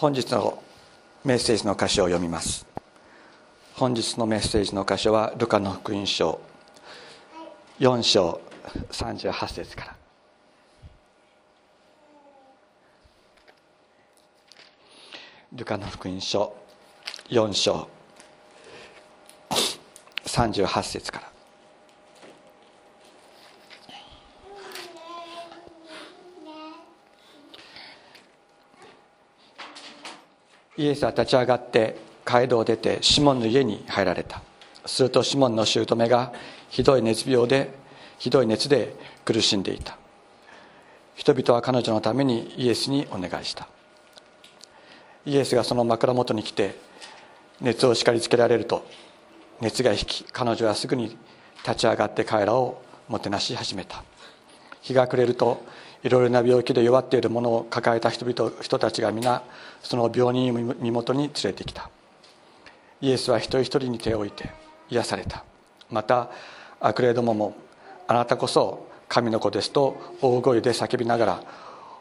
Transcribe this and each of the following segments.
本日のメッセージの箇所を読みます。本日のメッセージの箇所はルカの福音書4章38節から。ルカの福音書4章38節から。イエスは立ち上がって街道を出てシモンの家に入られた。するとシモンの姑がひどい熱病でひどい熱で苦しんでいた。人々は彼女のためにイエスにお願いした。イエスがその枕元に来て熱を叱りつけられると熱が引き彼女はすぐに立ち上がって彼らをもてなし始めた。日が暮れるといろいろな病気で弱っているものを抱えた人々人たちが皆その病人を身元に連れてきた。イエスは一人一人に手を置いて癒された。また悪霊どももあなたこそ神の子ですと大声で叫びながら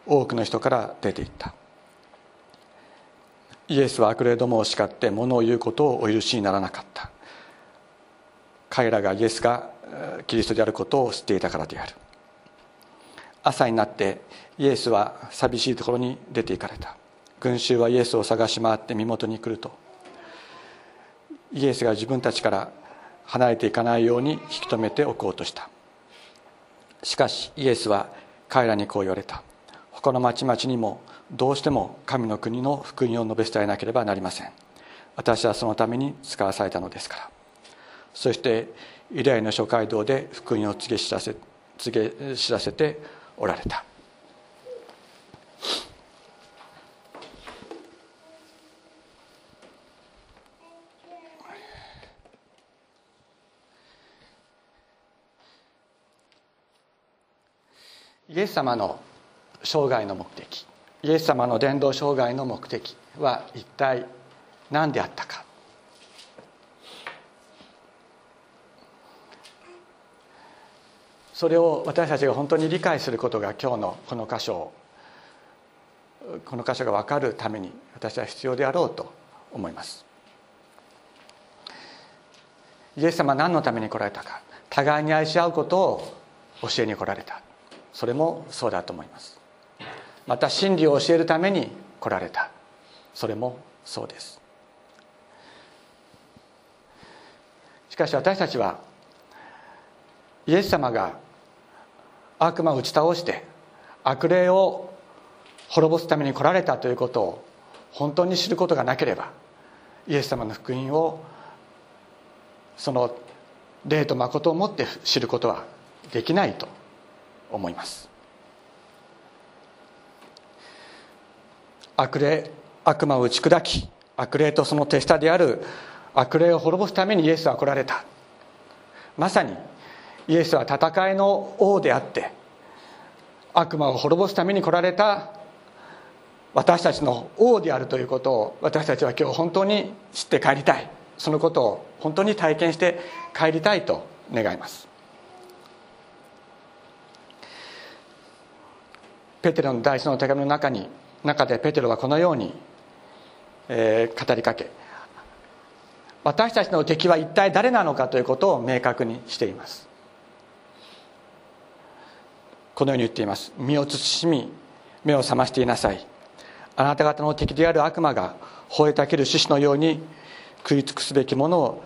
多くの人から出ていった。イエスは悪霊どもを叱って物を言うことをお許しにならなかった。彼らがイエスがキリストであることを知っていたからである。朝になってイエスは寂しいところに出て行かれた。群衆はイエスを探し回って身元に来ると。イエスが自分たちから離れていかないように引き止めておこうとした。しかしイエスは彼らにこう言われた。他の町々にもどうしても神の国の福音を述べ伝えなければなりません。私はそのために使わされたのですから。そしてイレアの諸街道で福音を告げ知らせ告げ知らせておられた。イエス様の生涯の目的。イエス様の伝道生涯の目的は一体何であったか。それを私たちが本当に理解することが今日のこの箇所をこの箇所が分かるために私は必要であろうと思います。イエス様は何のために来られたか。互いに愛し合うことを教えに来られた。それもそうだと思います。また真理を教えるために来られた。それもそうです。しかし私たちはイエス様が悪魔を打ち倒して悪霊を滅ぼすために来られたということを本当に知ることがなければイエス様の福音をその霊と誠をもって知ることはできないと思います。悪霊悪魔を打ち砕き悪霊とその手下である悪霊を滅ぼすためにイエスは来られた。まさにイエスは戦いの王であって悪魔を滅ぼすために来られた私たちの王であるということを私たちは今日本当に知って帰りたい。そのことを本当に体験して帰りたいと願います。ペテロの第一の手紙の中に中でペテロはこのように、えー、語りかけ私たちの敵は一体誰なのかということを明確にしています。このように言っています。身を慎み目を覚ましていなさい。あなた方の敵である悪魔が吠えたける獅子のように食い尽くすべきものを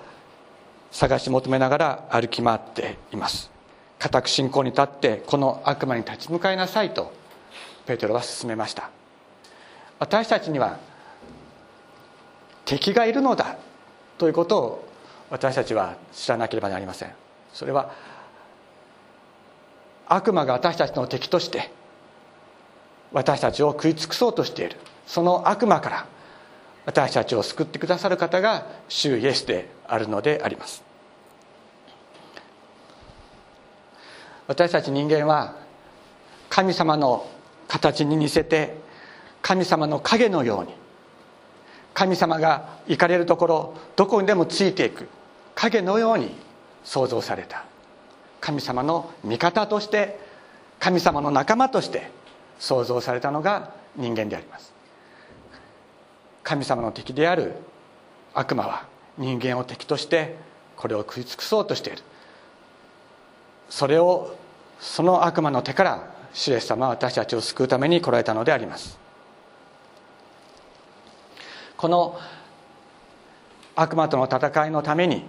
探し求めながら歩き回っています。固く信仰に立ってこの悪魔に立ち向かいなさいとペテロは進めました。私たちには敵がいるのだということを私たちは知らなければなりません。それは悪魔が私たちの敵として私たちを食い尽くそうとしている。その悪魔から私たちを救ってくださる方が主イエスであるのであります。私たち人間は神様の形に似せて神様の影のように神様が行かれるところどこにでもついていく影のように創造された。神様の味方として神様の仲間として創造されたのが人間であります。神様の敵である悪魔は人間を敵としてこれを食い尽くそうとしている。それをその悪魔の手から主イエス様は私たちを救うために来られたのであります。この悪魔との戦いのために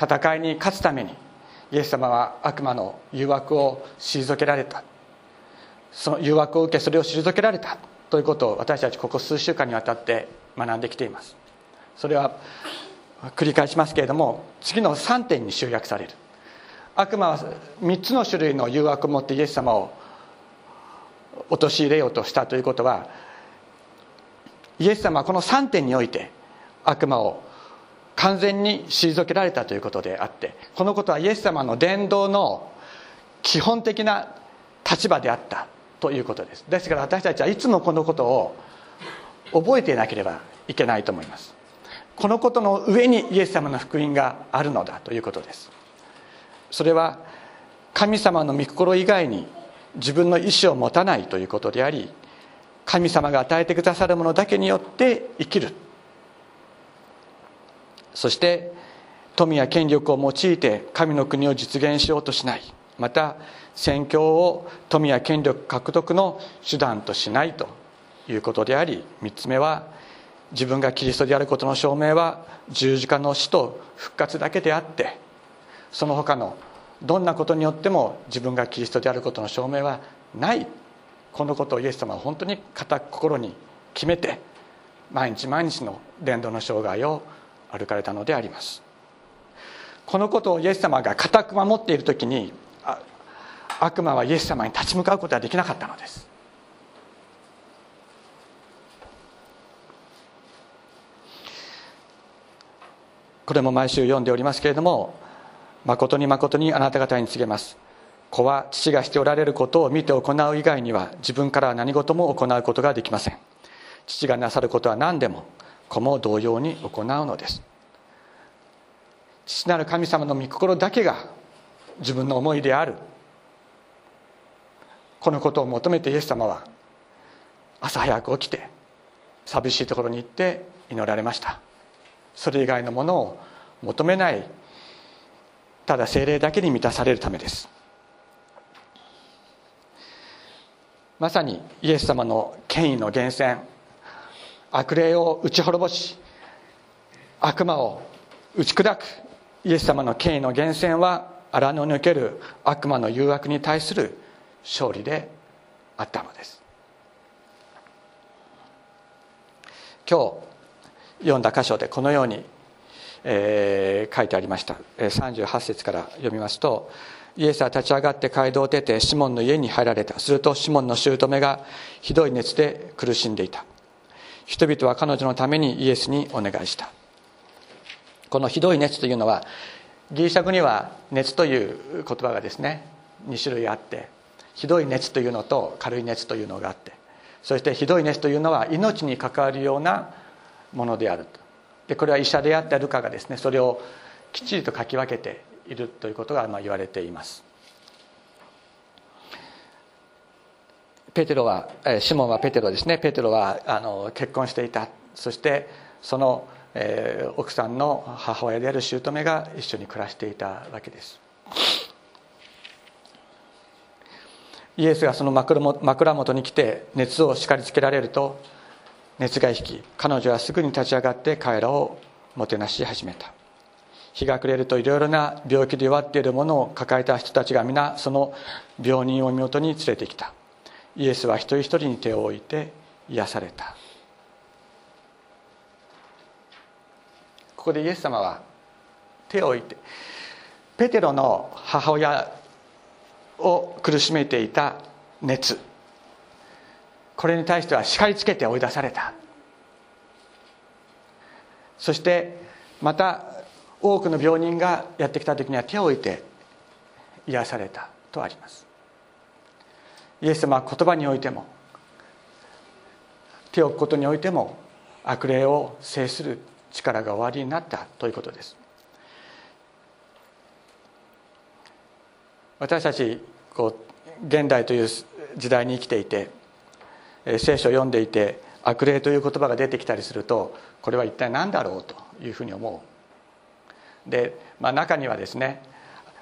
戦いに勝つためにイエス様は悪魔の誘惑を退けられた。その誘惑を受けそれを退けられた。ということを私たちここ数週間にわたって学んできています。それは繰り返しますけれども次の3点に集約される。悪魔は3つの種類の誘惑を持ってイエス様を陥れようとしたということはイエス様はこの3点において悪魔を完全に退けられたということであってこのことはイエス様の伝道の基本的な立場であったということです。ですから私たちはいつもこのことを覚えていなければいけないと思います。このことの上にイエス様の福音があるのだということです。それは神様の御心以外に自分の意思を持たないということであり神様が与えてくださるものだけによって生きる。そして富や権力を用いて神の国を実現しようとしない。また宣教を富や権力獲得の手段としないということであり3つ目は自分がキリストであることの証明は十字架の死と復活だけであってその他のどんなことによっても自分がキリストであることの証明はない。このことをイエス様は本当に固く心に決めて毎日毎日の伝道の生涯を歩かれたのであります。このことをイエス様が固く守っている時に悪魔はイエス様に立ち向かうことはできなかったのです。これも毎週読んでおりますけれども誠に誠にあなた方に告げます。子は父がしておられることを見て行う以外には自分からは何事も行うことができません。父がなさることは何でも子も同様に行うのです。父なる神様の御心だけが自分の思いである。このことを求めてイエス様は朝早く起きて寂しいところに行って祈られました。それ以外のものを求めないただ精霊だけに満たされるためです。まさにイエス様の権威の源泉悪霊を打ち滅ぼし悪魔を打ち砕くイエス様の権威の源泉は荒野における悪魔の誘惑に対する勝利であったのです。今日読んだ箇所でこのように、えー、書いてありました。38節から読みますとイエスは立ち上がって街道を出てシモンの家に入られた。するとシモンの姑がひどい熱で苦しんでいた。人々は彼女のためにイエスにお願いした。このひどい熱というのはギリシャ語には熱という言葉がですね2種類あってひどい熱というのと軽い熱というのがあってそしてひどい熱というのは命に関わるようなものであると。でこれは医者であったルカがですねそれをきっちりと書き分けているということがまあ言われています。ペテロはシモンはペテロですね。ペテロはあの結婚していた。そしてその、えー、奥さんの母親である姑が一緒に暮らしていたわけです。イエスがその枕元に来て熱を叱りつけられると熱が引き彼女はすぐに立ち上がって彼らをもてなし始めた。日が暮れるといろいろな病気で弱っているものを抱えた人たちが皆その病人を身元に連れてきた。イエスは一人一人に手を置いて癒された。ここでイエス様は手を置いてペテロの母親を苦しめていた熱。これに対しては叱りつけて追い出された。そしてまた多くの病人がやってきた時には手を置いて癒されたとあります。イエス様は言葉においても手を置くことにおいても悪霊を制する力が終わりになったということです。私たちこう現代という時代に生きていて聖書を読んでいて悪霊という言葉が出てきたりするとこれは一体何だろうというふうに思う。で、まあ、中にはですね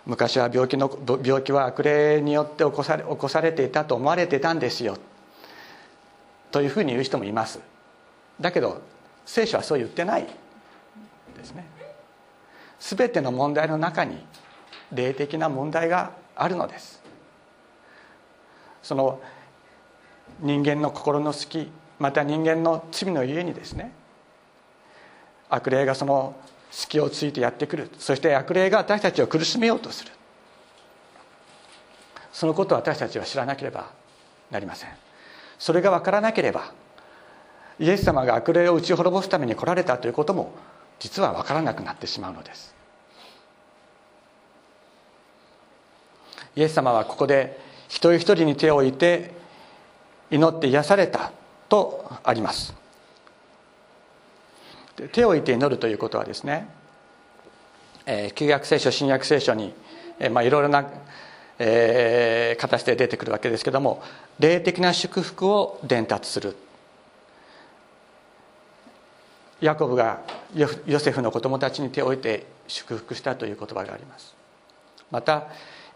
昔は病気の病気は悪霊によって起こされ起こされていたと思われてたんですよ。というふうに言う人もいます。だけど聖書はそう言ってないですね。全ての問題の中に霊的な問題があるのです。その人間の心の隙また人間の罪の家にですね悪霊がその隙をついてやってくる。そして悪霊が私たちを苦しめようとする。そのことを私たちは知らなければなりません。それが分からなければイエス様が悪霊を打ち滅ぼすために来られたということも実は分からなくなってしまうのです。イエス様はここで一人一人に手を置いて祈って癒されたとあります。手を置いて祈るということはですね、えー、旧約聖書新約聖書に、えーまあ、いろいろな、えー、形で出てくるわけですけども霊的な祝福を伝達する。ヤコブがヨセフの子供たちに手を置いて祝福したという言葉があります。また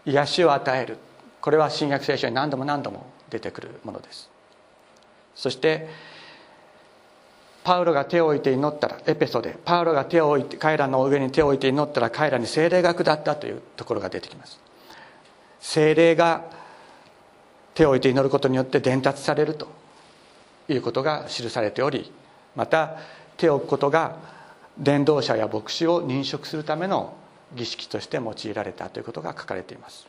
癒しを与える。これは新約聖書に何度も何度も出てくるものです。そしてパウロが手を置いて祈ったらエペソでパウロが手を置いて彼らの上に手を置いて祈ったら彼らに精霊が下ったというところが出てきます。精霊が手を置いて祈ることによって伝達されるということが記されておりまた手を置くことが伝道者や牧師を認識するための儀式として用いられたということが書かれています。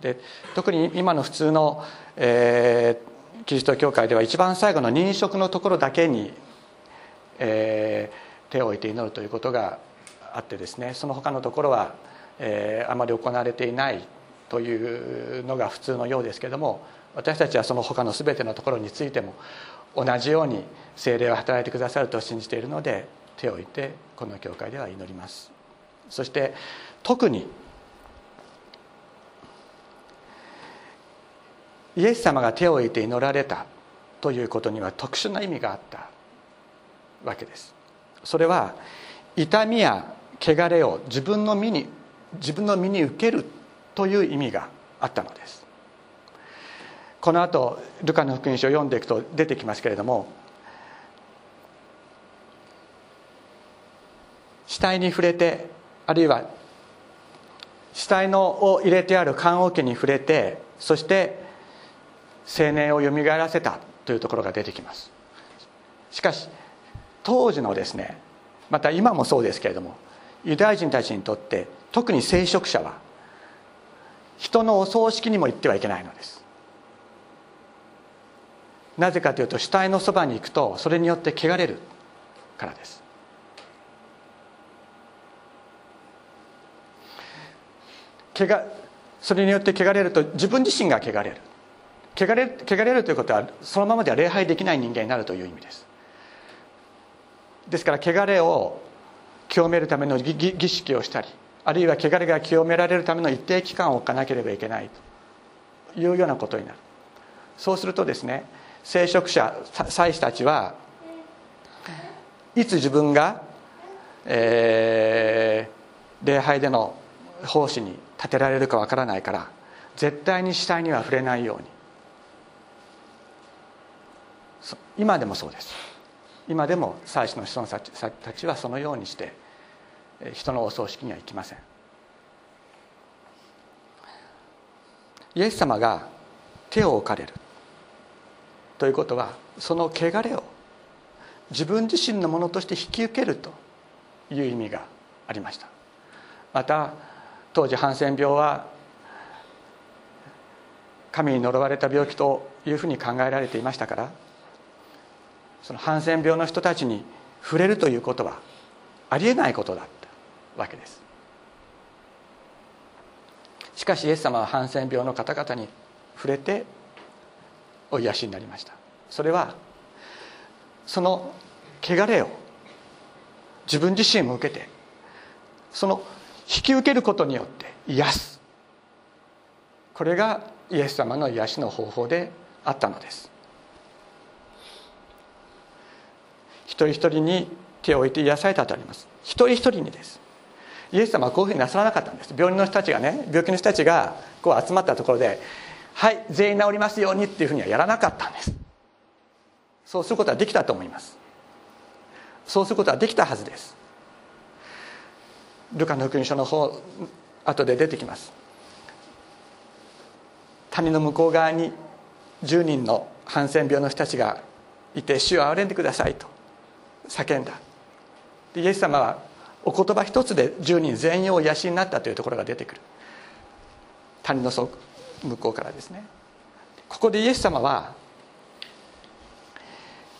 で特に今の普通の、えー、キリスト教会では一番最後の認職のところだけに、えー、手を置いて祈るということがあってですねその他のところは、えー、あまり行われていないというのが普通のようですけども私たちはその他の全てのところについても同じように精霊は働いてくださると信じているので手を置いてこの教会では祈ります。そして特にイエス様が手を置いて祈られたということには特殊な意味があった。わけです。それは痛みや汚れを自分の身に自分の身に受けるという意味があったのです。この後ルカの福音書を読んでいくと出てきますけれども死体に触れてあるいは死体のを入れてある棺桶に触れてそして青年をよみがえらせたというところが出てきます。しかし当時のですねまた今もそうですけれどもユダヤ人たちにとって特に聖職者は人のお葬式にも行ってはいけないのです。なぜかというと死体のそばに行くとそれによって汚れるからです。それによって汚れると自分自身が汚れる。汚れ汚れるということはそのままでは礼拝できない人間になるという意味です。ですから汚れを清めるための儀式をしたりあるいは汚れが清められるための一定期間を置かなければいけないと。いうようなことになる。そうするとですね聖職者祭司たちはいつ自分が、えー、礼拝での奉仕に立てられるかわからないから絶対に死体には触れないように。今でもそうです。今でも祭司の子孫たちはそのようにして人のお葬式には行きません。イエス様が手を置かれるということはその汚れを自分自身のものとして引き受けるという意味がありました。また当時ハンセン病は神に呪われた病気というふうに考えられていましたからそのハンセン病の人たちに触れるということはありえないことだったわけです。しかしイエス様はハンセン病の方々に触れてお癒しになりました。それはその汚れを自分自身も受けてその引き受けることによって癒す。これがイエス様の癒しの方法であったのです。一人一人に手を置いて癒されたとあります。一人一人にです。イエス様はこういうふうになさらなかったんです。病人の人たちがね病気の人たちがこう集まったところで「はい全員治りますように」っていうふうにはやらなかったんです。そうすることはできたと思います。そうすることはできたはずです。ルカの福音書の方後で出てきます。谷の向こう側に10人のハンセン病の人たちがいて「主を憐れんでください」と。叫んだ。イエス様はお言葉一つで10人全員を養になったというところが出てくる。谷の向こうからですね。ここでイエス様は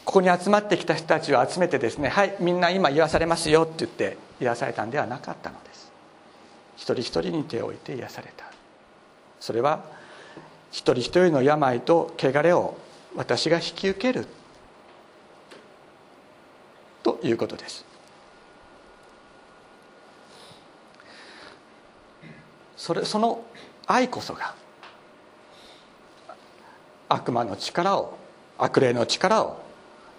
ここに集まってきた人たちを集めてですねはいみんな今癒されますよって言って癒されたんではなかったのです。一人一人に手を置いて癒された。それは一人一人の病と汚れを私が引き受けるということです。それその愛こそが悪魔の力を悪霊の力を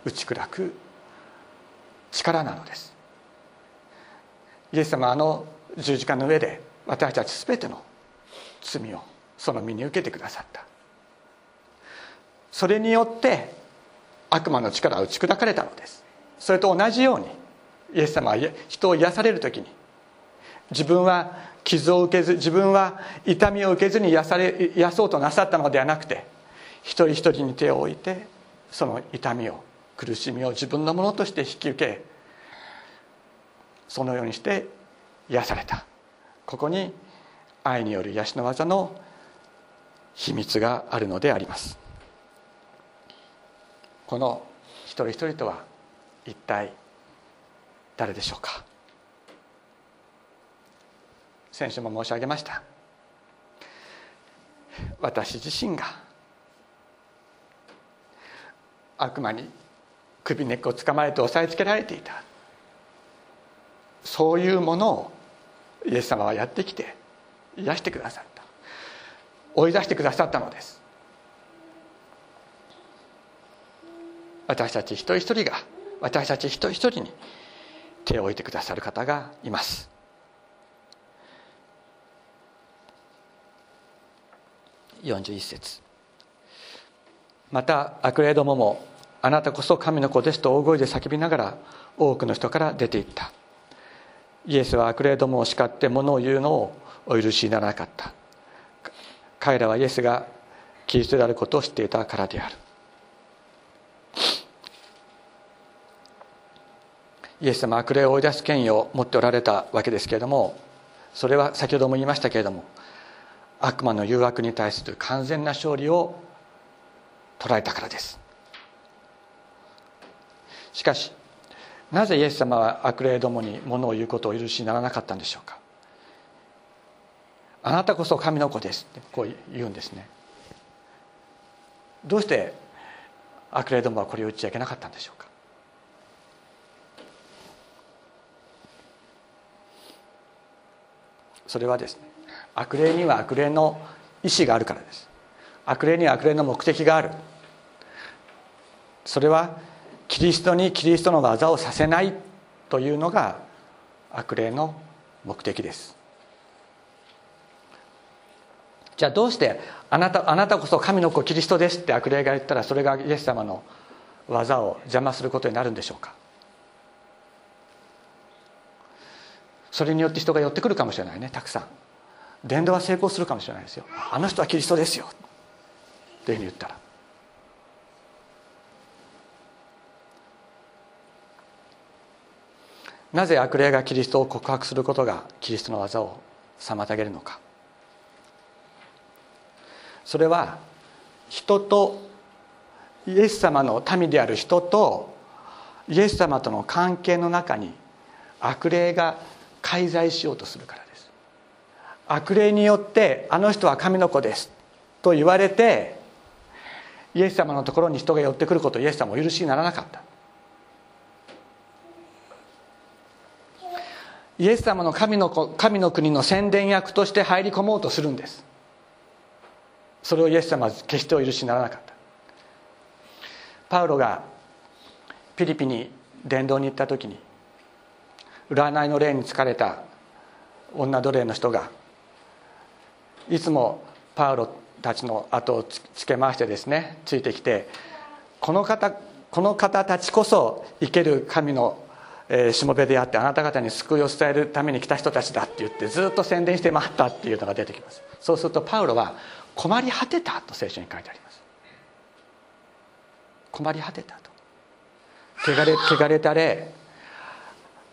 打ち砕く力なのです。イエス様はあの十字架の上で私たち全ての罪をその身に受けてくださった。それによって悪魔の力は打ち砕かれたのです。それと同じようにイエス様は人を癒される時に自分は傷を受けず自分は痛みを受けずに癒され癒そうとなさったのではなくて一人一人に手を置いてその痛みを苦しみを自分のものとして引き受けそのようにして癒された。ここに愛による癒しの技の秘密があるのであります。この一人一人とは一体誰でしょうか？先週も申し上げました。私自身が悪魔に首根っこをつかまれて押さえつけられていた。そういうものをイエス様はやってきて癒してくださった。追い出してくださったのです。私たち一人一人が私たち一人一人に手を置いてくださる方がいます。41節。また悪霊どももあなたこそ神の子ですと大声で叫びながら多くの人から出ていった。イエスは悪霊どもを叱って物を言うのをお許しにならなかった。彼らはイエスがキリストであることを知っていたからである。イエス様悪霊を追い出す権威を持っておられたわけですけれどもそれは先ほども言いましたけれども悪魔の誘惑に対する完全な勝利を捉えたからです。しかしなぜイエス様は悪霊どもに物を言うことを許しにならなかったんでしょうか。あなたこそ神の子ですってこう言うんですね。どうして悪霊どもはこれを言っちゃいけなかったんでしょうか。それはですね悪霊には悪霊の意志があるからです。悪霊には悪霊の目的がある。それはキリストにキリストの技をさせないというのが悪霊の目的です。じゃあどうしてあなたあなたこそ神の子キリストですって悪霊が言ったらそれがイエス様の技を邪魔することになるんでしょうか？それによって人が寄ってくるかもしれないねたくさん。伝道は成功するかもしれないですよ。あの人はキリストですよ。っていうふうに言ったら。なぜ悪霊がキリストを告白することがキリストの技を妨げるのか。それは人とイエス様の民である人とイエス様との関係の中に悪霊が介在しようとするからです。悪霊によってあの人は神の子ですと言われてイエス様のところに人が寄ってくることをイエス様お許しにならなかった。イエス様の神の子神の国の宣伝役として入り込もうとするんです。それをイエス様は決してお許しにならなかった。パウロがピリピに伝道に行った時に占いの霊に疲れた女奴隷の人がいつもパウロたちの後をつけ回してですねついてきてこの方この方たちこそ生ける神のしもべであってあなた方に救いを伝えるために来た人たちだって言ってずっと宣伝して回ったっていうのが出てきます。そうするとパウロは困り果てたと聖書に書いてあります。困り果てたと。汚れ汚れた霊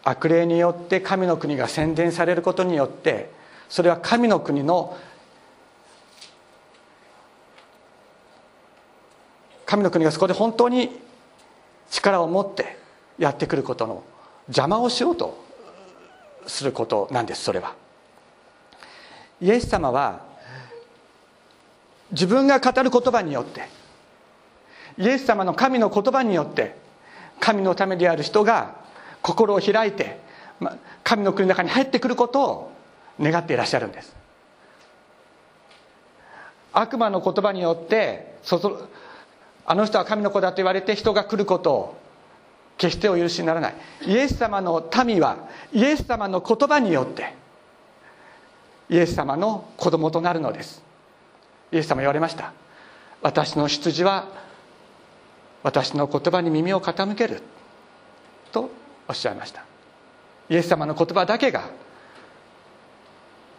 悪霊によって神の国が宣伝されることによってそれは神の国の神の国がそこで本当に力を持ってやってくることの邪魔をしようとすることなんですそれは。イエス様は自分が語る言葉によってイエス様の神の言葉によって神のためである人が心を開いて神の国の中に入ってくることを願っていらっしゃるんです。悪魔の言葉によってあの人は神の子だと言われて人が来ることを決してお許しにならない。イエス様の民はイエス様の言葉によってイエス様の子供となるのです。イエス様言われました。私の出自は私の言葉に耳を傾ける。とおっしゃいました。イエス様の言葉だけが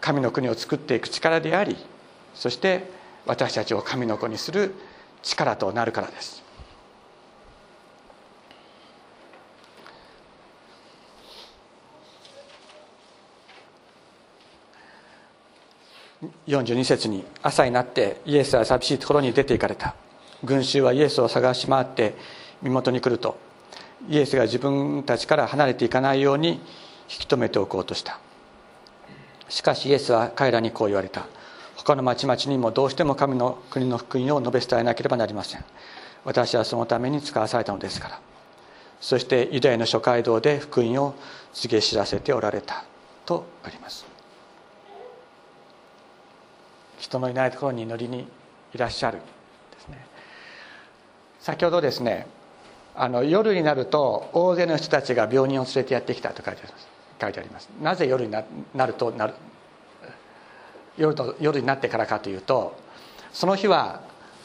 神の国を作っていく力でありそして私たちを神の子にする力となるからです。42節に朝になってイエスは寂しいところに出て行かれた。群衆はイエスを探し回って身元に来るとイエスが自分たちから離れていかないように引き止めておこうとした。しかしイエスは彼らにこう言われた。他の町々にもどうしても神の国の福音を述べ伝えなければなりません。私はそのために使わされたのですから。そしてユダヤの諸街道で福音を告げ知らせておられた。とあります。人のいないところに祈りにいらっしゃる。ですね。先ほどですねあの夜になると大勢の人たちが病人を連れてやってきたと書いてあります。書いてあります。なぜ夜になるとなる夜と夜になってからかというとその日は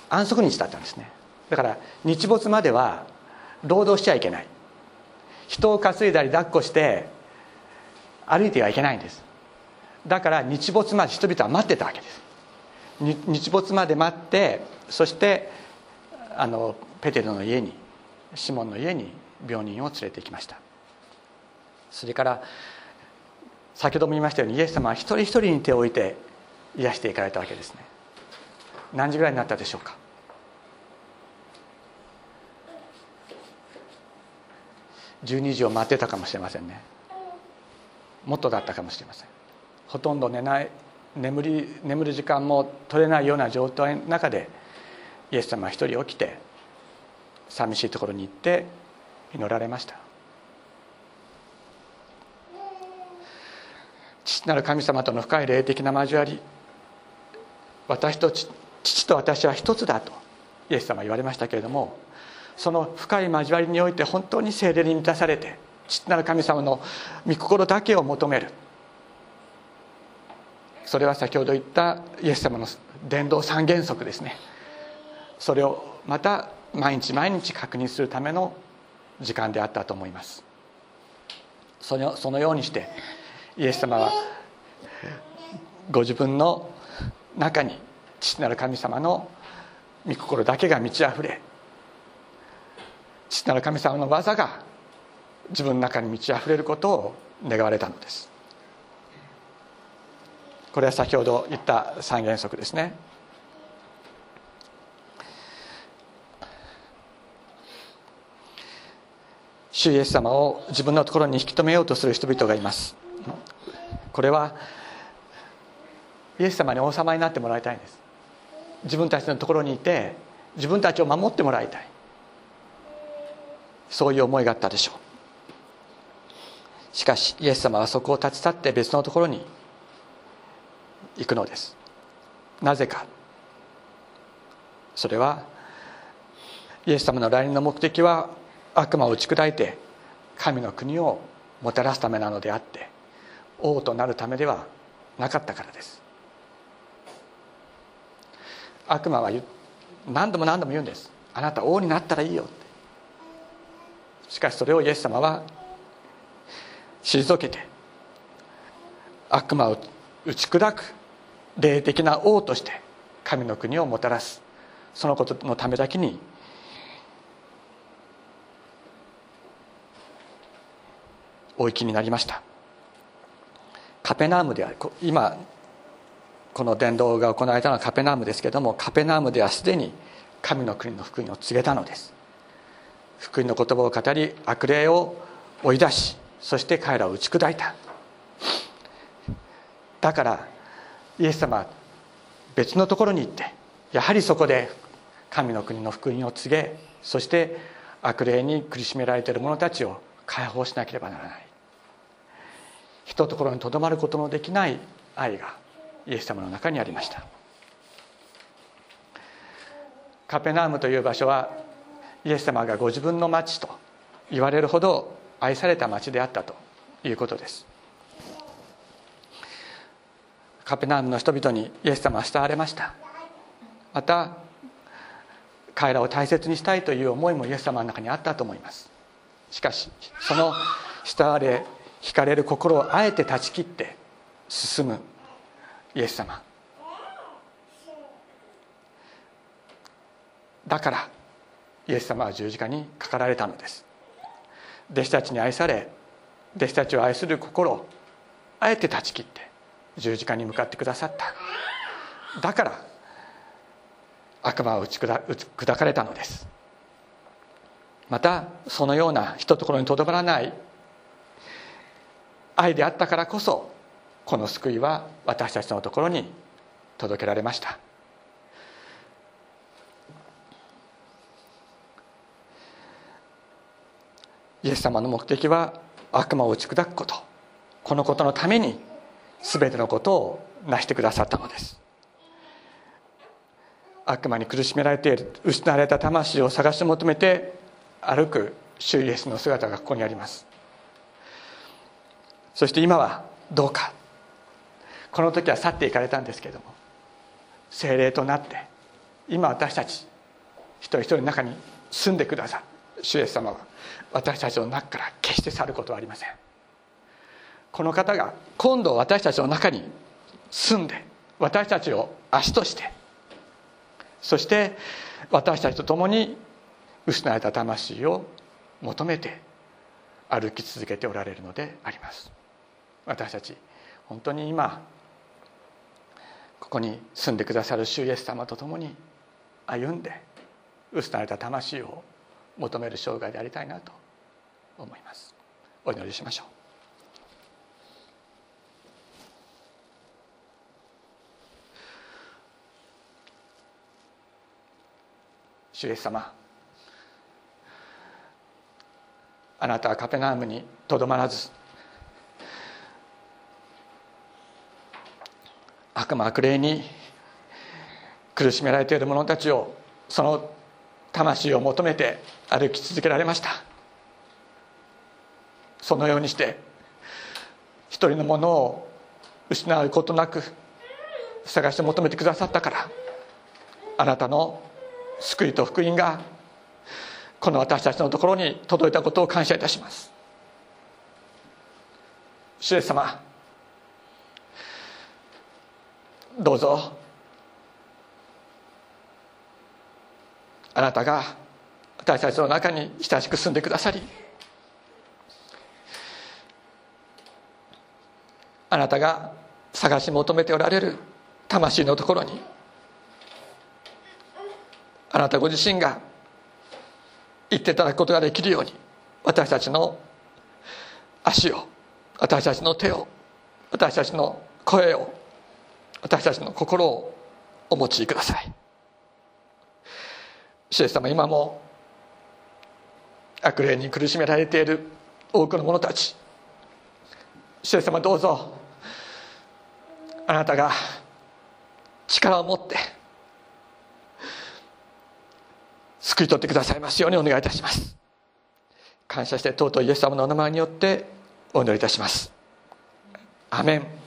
安息日だったんですね。だから日没までは労働しちゃいけない。人を担いだり抱っこして歩いてはいけないんです。だから日没まで人々は待ってたわけです。日没まで待ってそしてあのペテロの家にシモンの家に病人を連れてきました。それから先ほども言いましたようにイエス様は一人一人に手を置いて癒していかれたわけですね。何時ぐらいになったでしょうか？12時を待ってたかもしれませんね。もっとだったかもしれません。ほとんど寝ない眠り眠る時間も取れないような状態の中でイエス様は一人起きて寂しいところに行って祈られました。父なる神様との深い霊的な交わり私と父と私は一つだとイエス様は言われましたけれどもその深い交わりにおいて本当に精霊に満たされて父なる神様の御心だけを求める。それは先ほど言ったイエス様の伝道三原則ですね。それをまた毎日毎日確認するための時間であったと思います。そのそのようにしてイエス様はご自分の中に父なる神様の御心だけが満ち溢れ父なる神様の技が自分の中に満ち溢れることを願われたのです。これは先ほど言った三原則ですね。主イエス様を自分のところに引き止めようとする人々がいます。これはイエス様に王様になってもらいたいんです。自分たちのところにいて自分たちを守ってもらいたい。そういう思いがあったでしょう。しかしイエス様はそこを立ち去って別のところに行くのです。なぜか。それはイエス様の来臨の目的は悪魔を打ち砕いて神の国をもたらすためなのであって王となるためではなかったからです。悪魔は何度も何度も言うんです。あなた王になったらいいよって。しかしそれをイエス様は退けて悪魔を打ち砕く霊的な王として神の国をもたらす。そのことのためだけにお行きになりました。カペナームでは今この伝道が行われたのはカペナームですけれどもカペナームではすでに神の国の福音を告げたのです。福音の言葉を語り悪霊を追い出しそして彼らを打ち砕いた。だからイエス様は別のところに行ってやはりそこで神の国の福音を告げそして悪霊に苦しめられている者たちを解放しなければならない。ひとところにとどまることのできない愛がイエス様の中にありました。カペナームという場所はイエス様がご自分の町と言われるほど愛された町であったということです。カペナームの人々にイエス様は慕われました。また彼らを大切にしたいという思いもイエス様の中にあったと思います。しかしその慕われ惹かれる心をあえて断ち切って進むイエス様。だからイエス様は十字架にかかられたのです。弟子たちに愛され弟子たちを愛する心をあえて断ち切って十字架に向かってくださった。だから悪魔を打ち砕かれたのです。またそのようなひとところにとどまらない。愛であったからこそこの救いは私たちのところに届けられました。イエス様の目的は悪魔を打ち砕くこと。このことのために全てのことを成してくださったのです。悪魔に苦しめられている失われた魂を探し求めて歩く主イエスの姿がここにあります。そして今はどうか。この時は去っていかれたんですけども精霊となって今私たち一人一人の中に住んでくださる主イエス様は私たちの中から決して去ることはありません。この方が今度私たちの中に住んで私たちを足としてそして私たちと共に失われた魂を求めて歩き続けておられるのであります。私たち本当に今ここに住んでくださる主イエス様と共に歩んで失われた魂を求める生涯でありたいなと思います。お祈りしましょう。主イエス様あなたはカペナームにとどまらず悪魔悪霊に苦しめられている者たちをその魂を求めて歩き続けられました。そのようにして一人のものを失うことなく探して求めてくださったからあなたの救いと福音がこの私たちのところに届いたことを感謝いたします。主イエス様どうぞあなたが私たちの中に親しく住んでくださりあなたが探し求めておられる魂のところにあなたご自身が行っていただくことができるように私たちの足を私たちの手を私たちの声を私たちの心をお持ちください。主イエス様今も悪霊に苦しめられている多くの者たち主イエス様どうぞあなたが力を持って救い取ってくださいますようにお願いいたします。感謝して尊いイエス様のお名前によってお祈りいたします。アメン。